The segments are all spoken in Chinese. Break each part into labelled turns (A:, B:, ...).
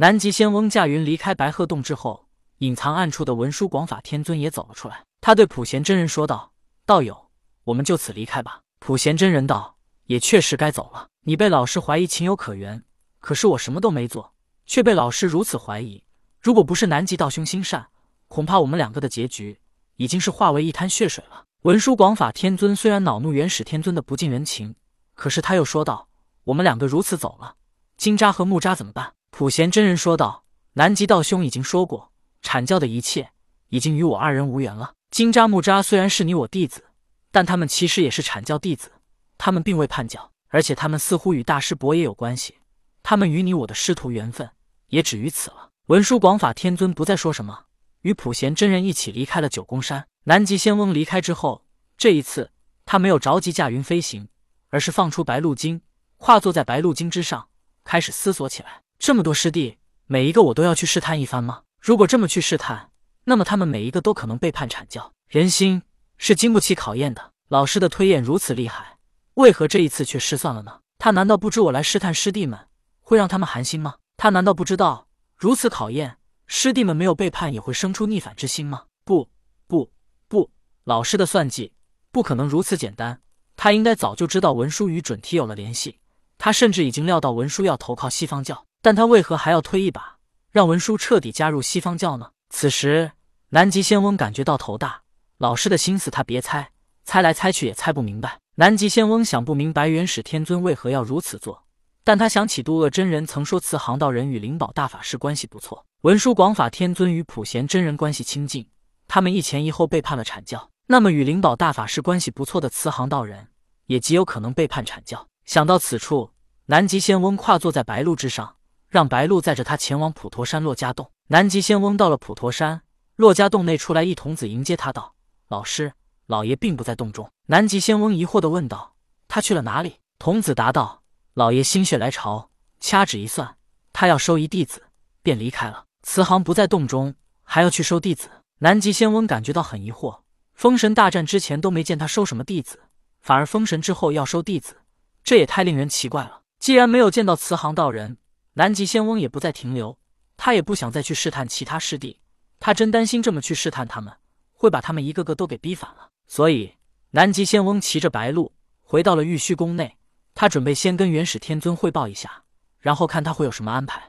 A: 南极仙翁驾云离开白鹤洞之后，隐藏暗处的文殊广法天尊也走了出来。他对普贤真人说道：“道友，我们就此离开吧。”普贤真人道：“也确实该走了。你被老师怀疑情有可原，可是我什么都没做，却被老师如此怀疑。如果不是南极道兄心善，恐怕我们两个的结局已经是化为一滩血水了。”文殊广法天尊虽然恼怒元始天尊的不近人情，可是他又说道：“我们两个如此走了，金吒和木吒怎么办？”普贤真人说道：“南极道兄已经说过，阐教的一切已经与我二人无缘了。金吒、木吒虽然是你我弟子，但他们其实也是阐教弟子，他们并未叛教，而且他们似乎与大师伯也有关系。他们与你我的师徒缘分也止于此了。”文殊广法天尊不再说什么，与普贤真人一起离开了九宫山。南极仙翁离开之后，这一次他没有着急驾云飞行，而是放出白鹿精，跨坐在白鹿精之上，开始思索起来。这么多师弟，每一个我都要去试探一番吗？如果这么去试探，那么他们每一个都可能背叛阐教。人心是经不起考验的。老师的推演如此厉害，为何这一次却失算了呢？他难道不知我来试探师弟们会让他们寒心吗？他难道不知道如此考验师弟们没有背叛也会生出逆反之心吗？不，不。不，老师的算计不可能如此简单。他应该早就知道文殊与准提有了联系，他甚至已经料到文殊要投靠西方教，但他为何还要推一把，让文殊彻底加入西方教呢？此时，南极仙翁感觉到头大，老师的心思他别猜，猜来猜去也猜不明白。南极仙翁想不明白元始天尊为何要如此做，但他想起渡厄真人曾说慈航道人与灵宝大法师关系不错，文殊广法天尊与普贤真人关系亲近。他们一前一后背叛了阐教，那么与灵宝大法师关系不错的慈航道人，也极有可能背叛阐教。想到此处，南极仙翁跨坐在白鹿之上，让白鹿载着他前往普陀山珞珈洞。南极仙翁到了普陀山珞珈洞内，出来一童子迎接他，道：“老师，老爷并不在洞中。”南极仙翁疑惑地问道：“他去了哪里？”童子答道：“老爷心血来潮，掐指一算，他要收一弟子，便离开了。慈航不在洞中，还要去收弟子。”南极仙翁感觉到很疑惑，封神大战之前都没见他收什么弟子，反而封神之后要收弟子，这也太令人奇怪了。既然没有见到慈航道人，南极仙翁也不再停留，他也不想再去试探其他师弟，他真担心这么去试探他们，会把他们一个个都给逼反了。所以，南极仙翁骑着白鹿回到了玉虚宫内，他准备先跟元始天尊汇报一下，然后看他会有什么安排。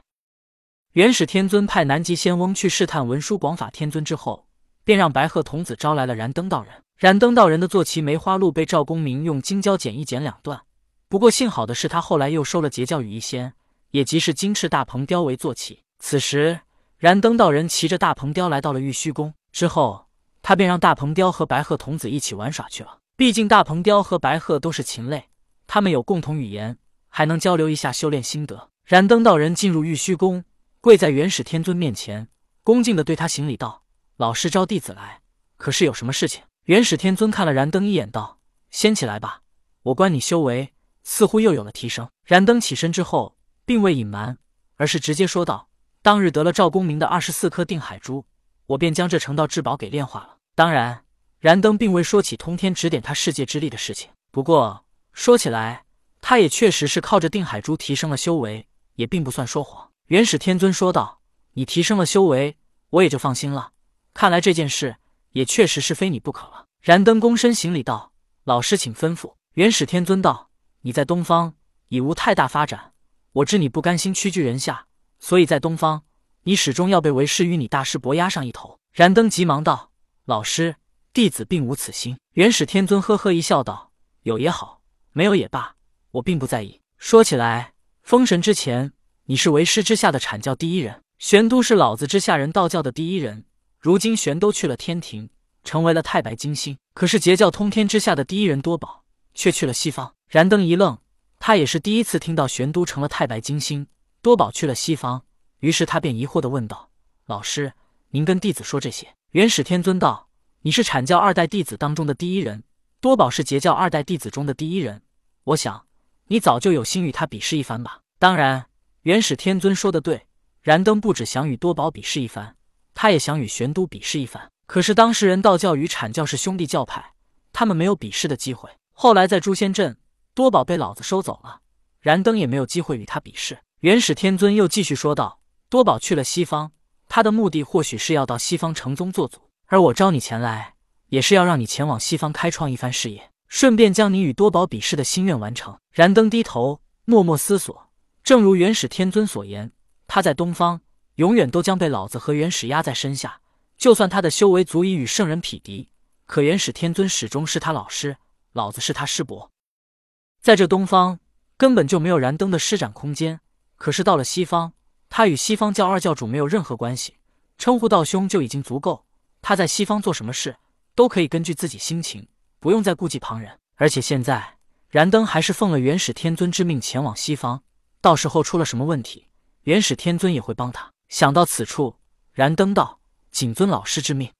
A: 元始天尊派南极仙翁去试探文殊广法天尊之后，便让白鹤童子招来了燃灯道人。燃灯道人的坐骑梅花鹿被赵公明用金胶剪一剪两段，不过幸好的是，他后来又收了截教羽一仙，也即是金翅大鹏雕为坐骑。此时，燃灯道人骑着大鹏雕来到了玉虚宫之后，他便让大鹏雕和白鹤童子一起玩耍去了。毕竟大鹏雕和白鹤都是禽类，他们有共同语言，还能交流一下修炼心得。燃灯道人进入玉虚宫。跪在元始天尊面前，恭敬地对他行礼道：“老师招弟子来，可是有什么事情？”元始天尊看了燃灯一眼，道：“先起来吧，我观你修为似乎又有了提升。”燃灯起身之后，并未隐瞒，而是直接说道：“当日得了赵公明的二十四颗定海珠，我便将这成道至宝给炼化了。当然，燃灯并未说起通天指点他世界之力的事情。不过说起来，他也确实是靠着定海珠提升了修为，也并不算说谎。”元始天尊说道：“你提升了修为，我也就放心了。看来这件事也确实是非你不可了。”燃灯躬身行礼道：“老师，请吩咐。”元始天尊道：“你在东方已无太大发展，我知你不甘心屈居人下，所以在东方，你始终要被为师与你大师伯压上一头。”燃灯急忙道：“老师，弟子并无此心。”元始天尊呵呵一笑道：“有也好，没有也罢，我并不在意。说起来，封神之前。”你是为师之下的阐教第一人，玄都是老子之下人道教的第一人。如今玄都去了天庭，成为了太白金星。可是截教通天之下的第一人多宝却去了西方。燃灯一愣，他也是第一次听到玄都成了太白金星，多宝去了西方。于是他便疑惑地问道：“老师，您跟弟子说这些？”元始天尊道：“你是阐教二代弟子当中的第一人，多宝是截教二代弟子中的第一人。我想你早就有心与他比试一番吧？当然。”元始天尊说的对，燃灯不止想与多宝比试一番，他也想与玄都比试一番。可是当事人道教与阐教是兄弟教派，他们没有比试的机会。后来在诛仙阵，多宝被老子收走了，燃灯也没有机会与他比试。元始天尊又继续说道：“多宝去了西方，他的目的或许是要到西方成宗做祖，而我招你前来，也是要让你前往西方开创一番事业，顺便将你与多宝比试的心愿完成。燃灯低头，默默思索。正如元始天尊所言，他在东方永远都将被老子和元始压在身下。就算他的修为足以与圣人匹敌，可元始天尊始终是他老师，老子是他师伯。在这东方根本就没有燃灯的施展空间。可是到了西方，他与西方教二教主没有任何关系，称呼道兄就已经足够。他在西方做什么事，都可以根据自己心情，不用再顾忌旁人。而且现在燃灯还是奉了元始天尊之命前往西方。到时候出了什么问题，元始天尊也会帮他。想到此处，燃灯道：“谨遵老师之命。”